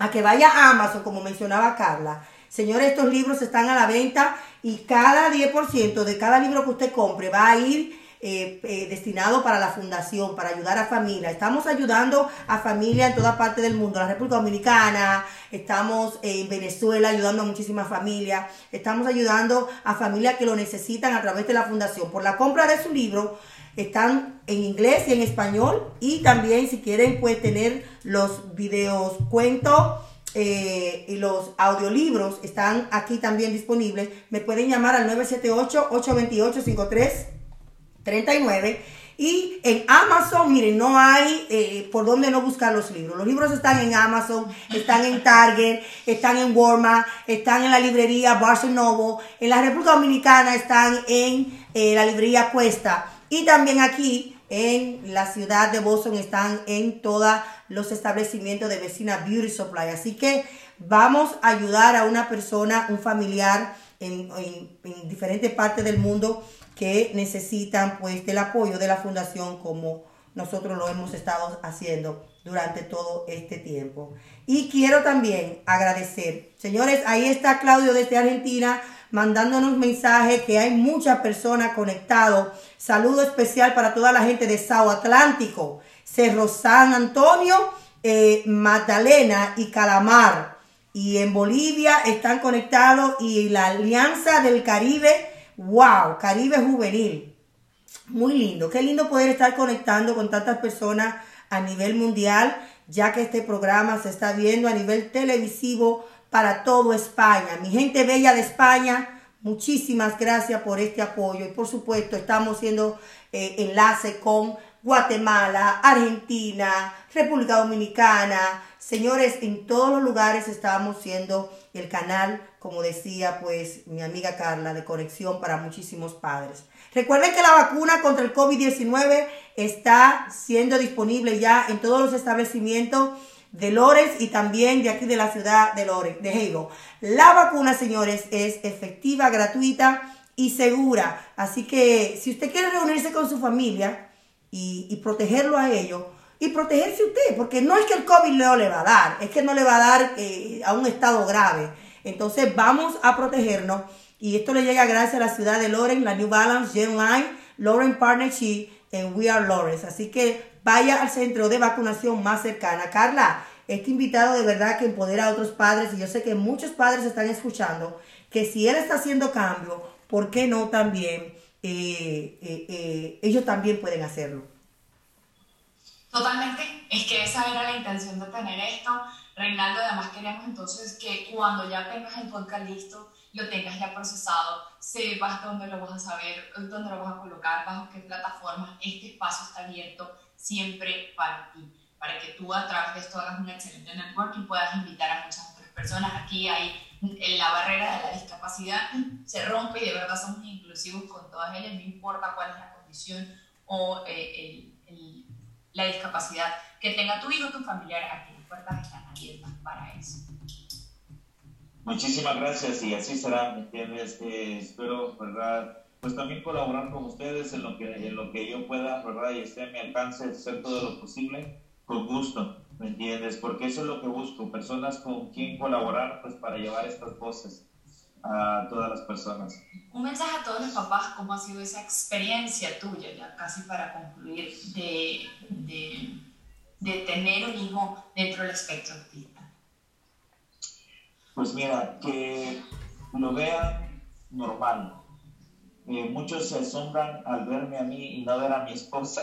a que vaya a Amazon, como mencionaba Carla. Señores, estos libros están a la venta y cada 10% de cada libro que usted compre va a ir eh, eh, destinado para la fundación, para ayudar a familias. Estamos ayudando a familias en toda parte del mundo, la República Dominicana, estamos en Venezuela ayudando a muchísimas familias, estamos ayudando a familias que lo necesitan a través de la fundación. Por la compra de su libro, están en inglés y en español y también si quieren pueden tener los videos cuentos eh, y los audiolibros están aquí también disponibles. Me pueden llamar al 978-828-5339. Y en Amazon, miren, no hay eh, por dónde no buscar los libros. Los libros están en Amazon, están en Target, están en Walmart, están en la librería Barnes Noble. En la República Dominicana están en eh, la librería Cuesta. Y también aquí en la ciudad de Boston están en todos los establecimientos de vecina Beauty Supply. Así que vamos a ayudar a una persona, un familiar en, diferentes partes del mundo que necesitan pues del apoyo de la fundación como nosotros lo hemos estado haciendo durante todo este tiempo. Y quiero también agradecer, señores, ahí está Claudio desde Argentina mandándonos mensajes que hay muchas personas conectadas. Saludo especial para toda la gente de Sao Atlántico, Cerro San Antonio, eh, Magdalena y Calamar. Y en Bolivia están conectados y la Alianza del Caribe, wow, Caribe Juvenil. Muy lindo, qué lindo poder estar conectando con tantas personas a nivel mundial, ya que este programa se está viendo a nivel televisivo para todo España. Mi gente bella de España, muchísimas gracias por este apoyo y por supuesto estamos haciendo eh, enlace con Guatemala, Argentina, República Dominicana. Señores, en todos los lugares estamos siendo el canal, como decía pues mi amiga Carla, de conexión para muchísimos padres. Recuerden que la vacuna contra el COVID-19 está siendo disponible ya en todos los establecimientos de Lores y también de aquí de la ciudad de Lores, de Hego. La vacuna, señores, es efectiva, gratuita y segura. Así que si usted quiere reunirse con su familia y, protegerlo a ellos, y protegerse usted, porque no es que el COVID no le va a dar, es que no le va a dar eh, a un estado grave. Entonces vamos a protegernos y esto le llega gracias a la ciudad de Loren, la New Balance, Gen Line, Loren Partnership en We Are Lawrence. Así que vaya al centro de vacunación más cercana. Carla, este invitado de verdad que empodera a otros padres y yo sé que muchos padres están escuchando que si él está haciendo cambio, ¿por qué no también eh, eh, eh, ellos también pueden hacerlo? Totalmente, es que esa era la intención de tener esto. Reinaldo, además queremos entonces que cuando ya tengas el podcast listo, lo tengas ya procesado, sepas dónde lo vas a saber, dónde lo vas a colocar, bajo qué plataforma, este espacio está abierto siempre para ti, para que tú a través de esto hagas un excelente networking, puedas invitar a muchas otras personas. Aquí hay la barrera de la discapacidad, se rompe y de verdad somos inclusivos con todas ellas, no importa cuál es la condición o eh, la discapacidad que tenga tu hijo tu familiar, aquí las puertas están abiertas para eso. Muchísimas gracias y así será, ¿me entiendes? Eh, espero, ¿verdad? Pues también colaborar con ustedes en lo que, en lo que yo pueda, ¿verdad? Y esté a mi alcance, hacer todo lo posible, con gusto. ¿Me entiendes? Porque eso es lo que busco, personas con quien colaborar pues para llevar estas voces a todas las personas. Un mensaje a todos los papás, ¿cómo ha sido esa experiencia tuya, ya casi para concluir, de, de, de tener un hijo dentro del espectro autista? Pues mira, que lo vean normal. Eh, muchos se asombran al verme a mí y no ver a mi esposa,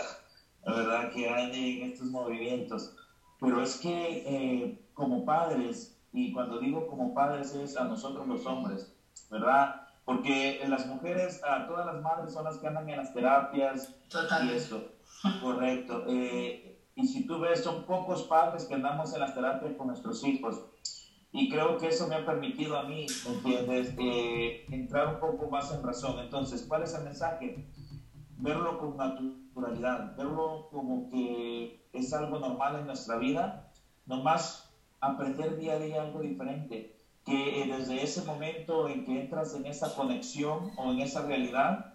la verdad que hay en estos movimientos. Pero es que eh, como padres, y cuando digo como padres es a nosotros los hombres, ¿verdad? Porque las mujeres, a todas las madres son las que andan en las terapias y eso, correcto. Eh, y si tú ves, son pocos padres que andamos en las terapias con nuestros hijos. Y creo que eso me ha permitido a mí, ¿me entiendes?, eh, entrar un poco más en razón. Entonces, ¿cuál es el mensaje? Verlo con naturalidad, verlo como que es algo normal en nuestra vida, nomás aprender día a día algo diferente, que desde ese momento en que entras en esa conexión o en esa realidad,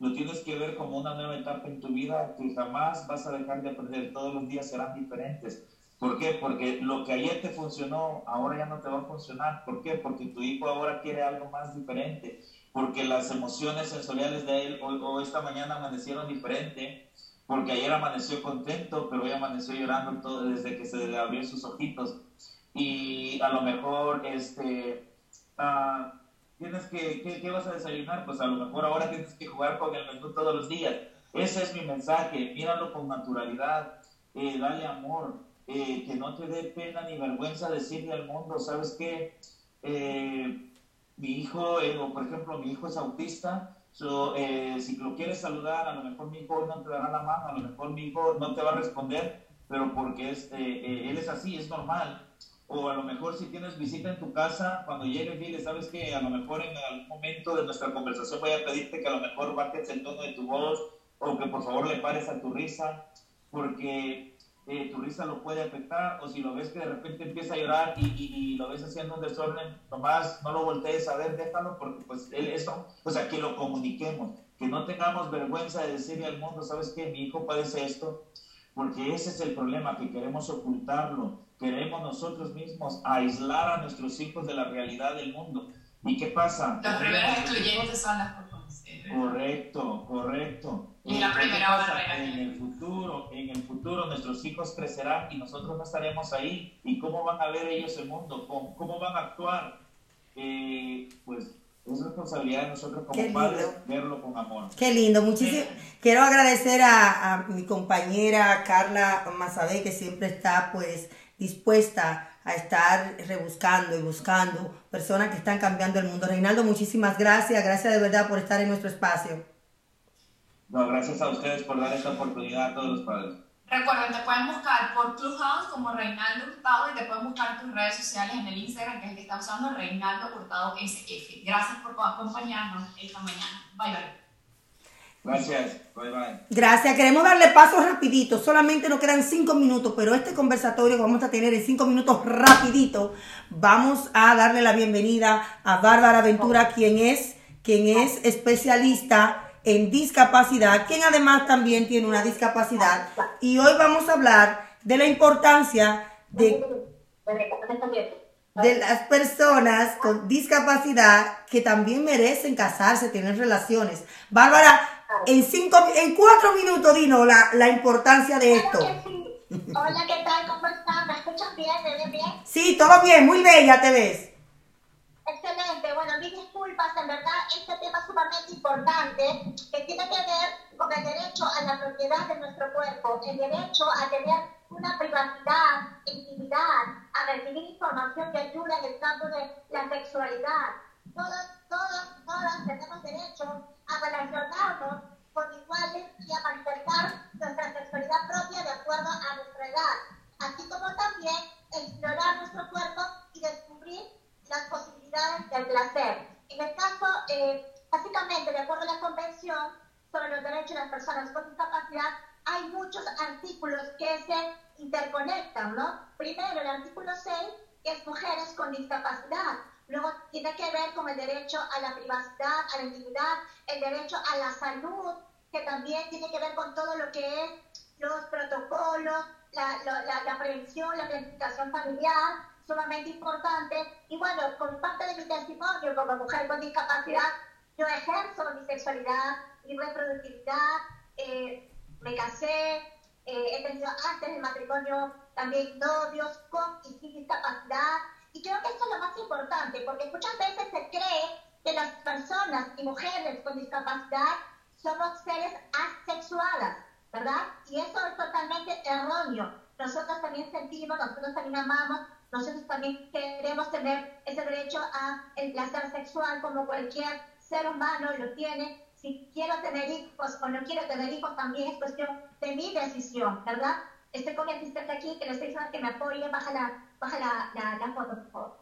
lo tienes que ver como una nueva etapa en tu vida que jamás vas a dejar de aprender, todos los días serán diferentes. ¿Por qué? Porque lo que ayer te funcionó, ahora ya no te va a funcionar. ¿Por qué? Porque tu hijo ahora quiere algo más diferente. Porque las emociones sensoriales de él hoy, o esta mañana amanecieron diferente. Porque ayer amaneció contento, pero hoy amaneció llorando todo desde que se le abrió sus ojitos y a lo mejor este, uh, tienes que, ¿qué, vas a desayunar? Pues a lo mejor ahora tienes que jugar con el menú todos los días. Ese es mi mensaje, míralo con naturalidad, eh, dale amor, eh, que no te dé pena ni vergüenza decirle al mundo, ¿sabes qué? Eh, mi hijo, eh, o por ejemplo, mi hijo es autista, so, si lo quieres saludar, a lo mejor mi hijo no te dará la mano, a lo mejor mi hijo no te va a responder, pero porque es, él es así, es normal. O a lo mejor si tienes visita en tu casa, cuando llegues dile, sabes que a lo mejor en algún momento de nuestra conversación voy a pedirte que a lo mejor bajes el tono de tu voz o que por favor le pares a tu risa, porque eh, tu risa lo puede afectar, o si lo ves que de repente empieza a llorar y, y, lo ves haciendo un desorden, nomás no lo voltees a ver, déjalo, porque pues él, eso, o sea, que lo comuniquemos, que no tengamos vergüenza de decirle al mundo, sabes que mi hijo padece esto, porque ese es el problema, que queremos ocultarlo, queremos nosotros mismos aislar a nuestros hijos de la realidad del mundo. ¿Y qué pasa? Los primeros excluyentes son las Correcto, correcto. Y la primera En el futuro, en el futuro nuestros hijos crecerán y nosotros no estaremos ahí. ¿Y cómo van a ver ellos el mundo? ¿Cómo, cómo van a actuar? Eh, pues es responsabilidad de nosotros como padres verlo con amor. Qué lindo, muchísimo. Quiero agradecer a, a, mi compañera Carla Mazabé, que siempre está pues dispuesta a estar rebuscando y buscando personas que están cambiando el mundo. Reinaldo, muchísimas gracias, gracias de verdad por estar en nuestro espacio. No, gracias a ustedes por dar esta oportunidad a todos los padres. Recuerden, te pueden buscar por Clubhouse como Reinaldo Hurtado y te pueden buscar en tus redes sociales en el Instagram, que es el que está usando Reinaldo Hurtado SF. Gracias por acompañarnos esta mañana. Bye bye. Gracias. Gracias. Queremos darle paso rapidito. Solamente nos quedan cinco minutos, pero este conversatorio que vamos a tener en cinco minutos rapidito, vamos a darle la bienvenida a Bárbara Ventura, quien es, quien es especialista en discapacidad, quien además también tiene una discapacidad. Y hoy vamos a hablar de la importancia de, de las personas con discapacidad que también merecen casarse, tener relaciones. Bárbara, en, cinco, en cuatro minutos, dinos la, la importancia de esto. Hola, ¿qué tal? ¿Cómo están? ¿Me escuchan bien? ¿Me ven bien? Sí, todo bien, muy bella te ves. Excelente. Bueno, mil disculpas, en verdad este tema es sumamente importante que tiene que ver con el derecho a la propiedad de nuestro cuerpo, el derecho a tener una privacidad, intimidad, a recibir información que ayuda en el campo de la sexualidad. Todos, todos, todas tenemos derecho relacionarnos con iguales y a manifestar nuestra sexualidad propia de acuerdo a nuestra edad, así como también explorar nuestro cuerpo y descubrir las posibilidades del placer. En el caso, eh, básicamente, de acuerdo a la Convención sobre los Derechos de las Personas con Discapacidad, hay muchos artículos que se interconectan, ¿no? Primero, el artículo 6, que es mujeres con discapacidad. Luego tiene que ver con el derecho a la privacidad, a la intimidad, el derecho a la salud, que también tiene que ver con todo lo que es los protocolos, la, la, la prevención, la planificación familiar, sumamente importante. Y bueno, con parte de mi testimonio como mujer con discapacidad, yo ejerzo mi sexualidad, mi reproductividad, eh, me casé, eh, he tenido antes del matrimonio también novios con y sin discapacidad. Y creo que esto es lo más importante, porque muchas veces se cree que las personas y mujeres con discapacidad somos seres asexuadas, ¿verdad? Y eso es totalmente erróneo. Nosotros también sentimos, nosotros también amamos, nosotros también queremos tener ese derecho a el placer sexual como cualquier ser humano lo tiene. Si quiero tener hijos o no quiero tener hijos también es cuestión de mi decisión, ¿verdad? Estoy con mi asistente aquí que le estoy diciendo que me apoye, baja la, baja la, la, la foto, por favor.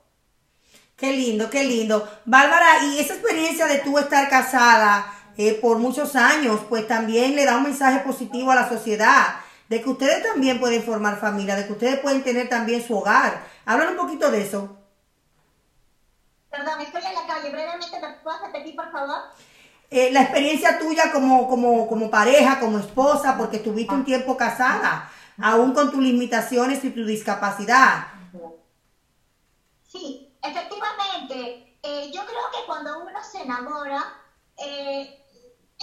Qué lindo, qué lindo. Bárbara, y esa experiencia de tú estar casada eh, por muchos años, pues también le da un mensaje positivo a la sociedad, de que ustedes también pueden formar familia, de que ustedes pueden tener también su hogar. Hablan un poquito de eso. Perdón, estoy en la calle. Brevemente, ¿me puedes repetir, por favor? Eh, la experiencia tuya como, como, como pareja, como esposa, porque estuviste un tiempo casada, aún con tus limitaciones y tu discapacidad. Sí, efectivamente. Eh, yo creo que cuando uno se enamora, eh,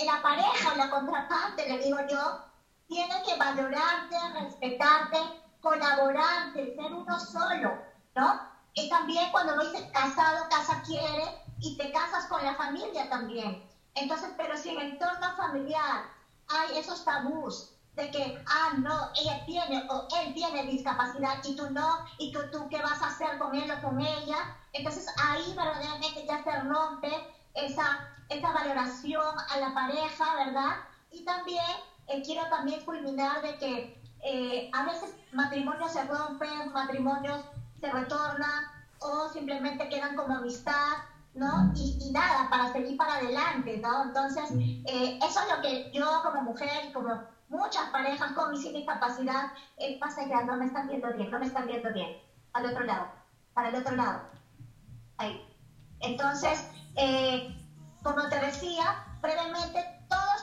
la pareja la contraparte, le digo yo, tiene que valorarte, respetarte, colaborarte, ser uno solo, ¿no? Y también cuando lo dices casado, casa quiere, y te casas con la familia también. Entonces, pero si en el entorno familiar hay esos tabús de que, ah, no, ella tiene o él tiene discapacidad y tú no, y tú, tú qué vas a hacer con él o con ella, entonces ahí verdaderamente ya se rompe esa, esa valoración a la pareja, ¿verdad? Y también eh, quiero también culminar de que eh, a veces matrimonios se rompen, matrimonios se retornan o simplemente quedan como amistad, ¿no? Y, nada, para seguir para adelante, ¿no? Entonces, eh, eso es lo que yo como mujer y como muchas parejas con y sin discapacidad, eh, pasa que no me están viendo bien, no me están viendo bien. Al otro lado, para el otro lado. Ahí. Entonces, como te decía, brevemente,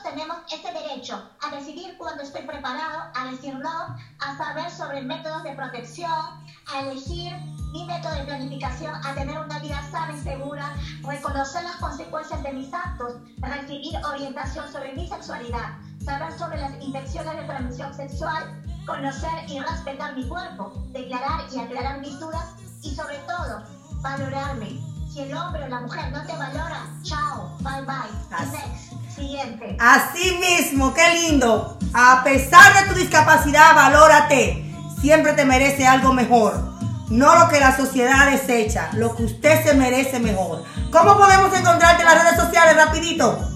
todos tenemos ese derecho a decidir cuando estoy preparado, a decir no, a saber sobre métodos de protección, a elegir mi método de planificación, a tener una vida sana y segura, reconocer las consecuencias de mis actos, recibir orientación sobre mi sexualidad, saber sobre las infecciones de transmisión sexual, conocer y respetar mi cuerpo, declarar y aclarar mis dudas y sobre todo, valorarme. Si el hombre o la mujer no te valora, chao, bye bye, next. Siguiente. Así mismo, qué lindo. A pesar de tu discapacidad, valórate. Siempre te merece algo mejor. No lo que la sociedad desecha, lo que usted se merece mejor. ¿Cómo podemos encontrarte en las redes sociales rapidito?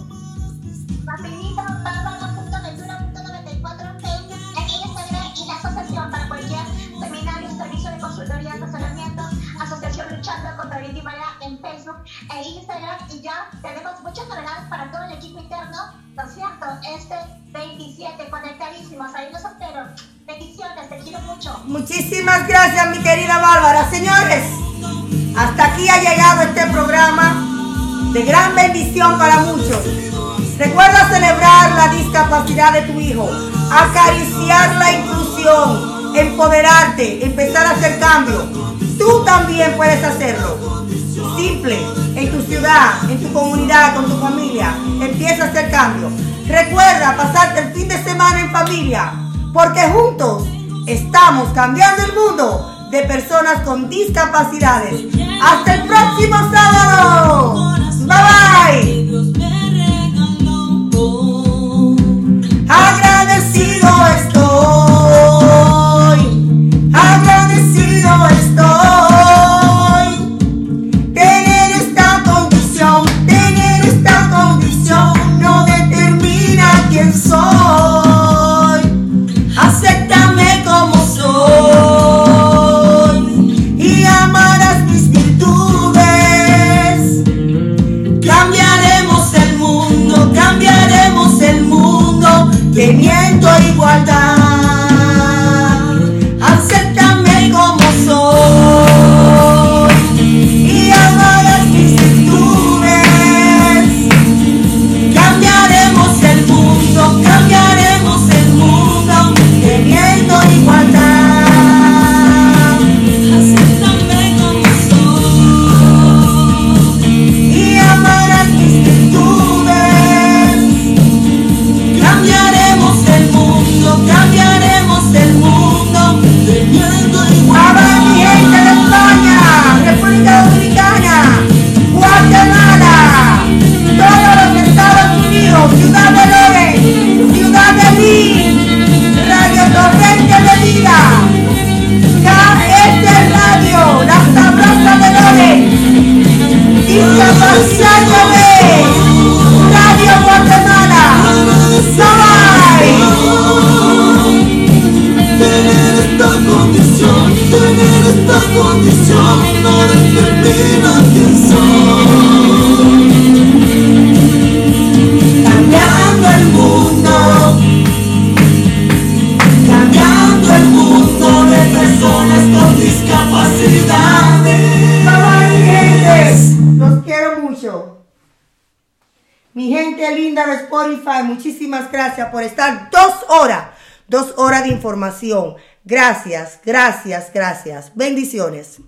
Facebook e Instagram y ya tenemos muchas novedades para todo el equipo interno, ¿no es cierto? Este 27, conectadísimos, ahí los espero. Bendiciones, te quiero mucho. Muchísimas gracias, mi querida Bárbara. Señores, hasta aquí ha llegado este programa de gran bendición para muchos. Recuerda celebrar la discapacidad de tu hijo, acariciar la inclusión, empoderarte, empezar a hacer cambio. Tú también puedes hacerlo. Simple, en tu ciudad, en tu comunidad, con tu familia. Empieza a hacer cambio. Recuerda pasarte el fin de semana en familia porque juntos estamos cambiando el mundo de personas con discapacidades. Hasta el próximo sábado. Bye bye. Por estar dos horas, dos horas de información. Gracias, gracias, gracias. Bendiciones.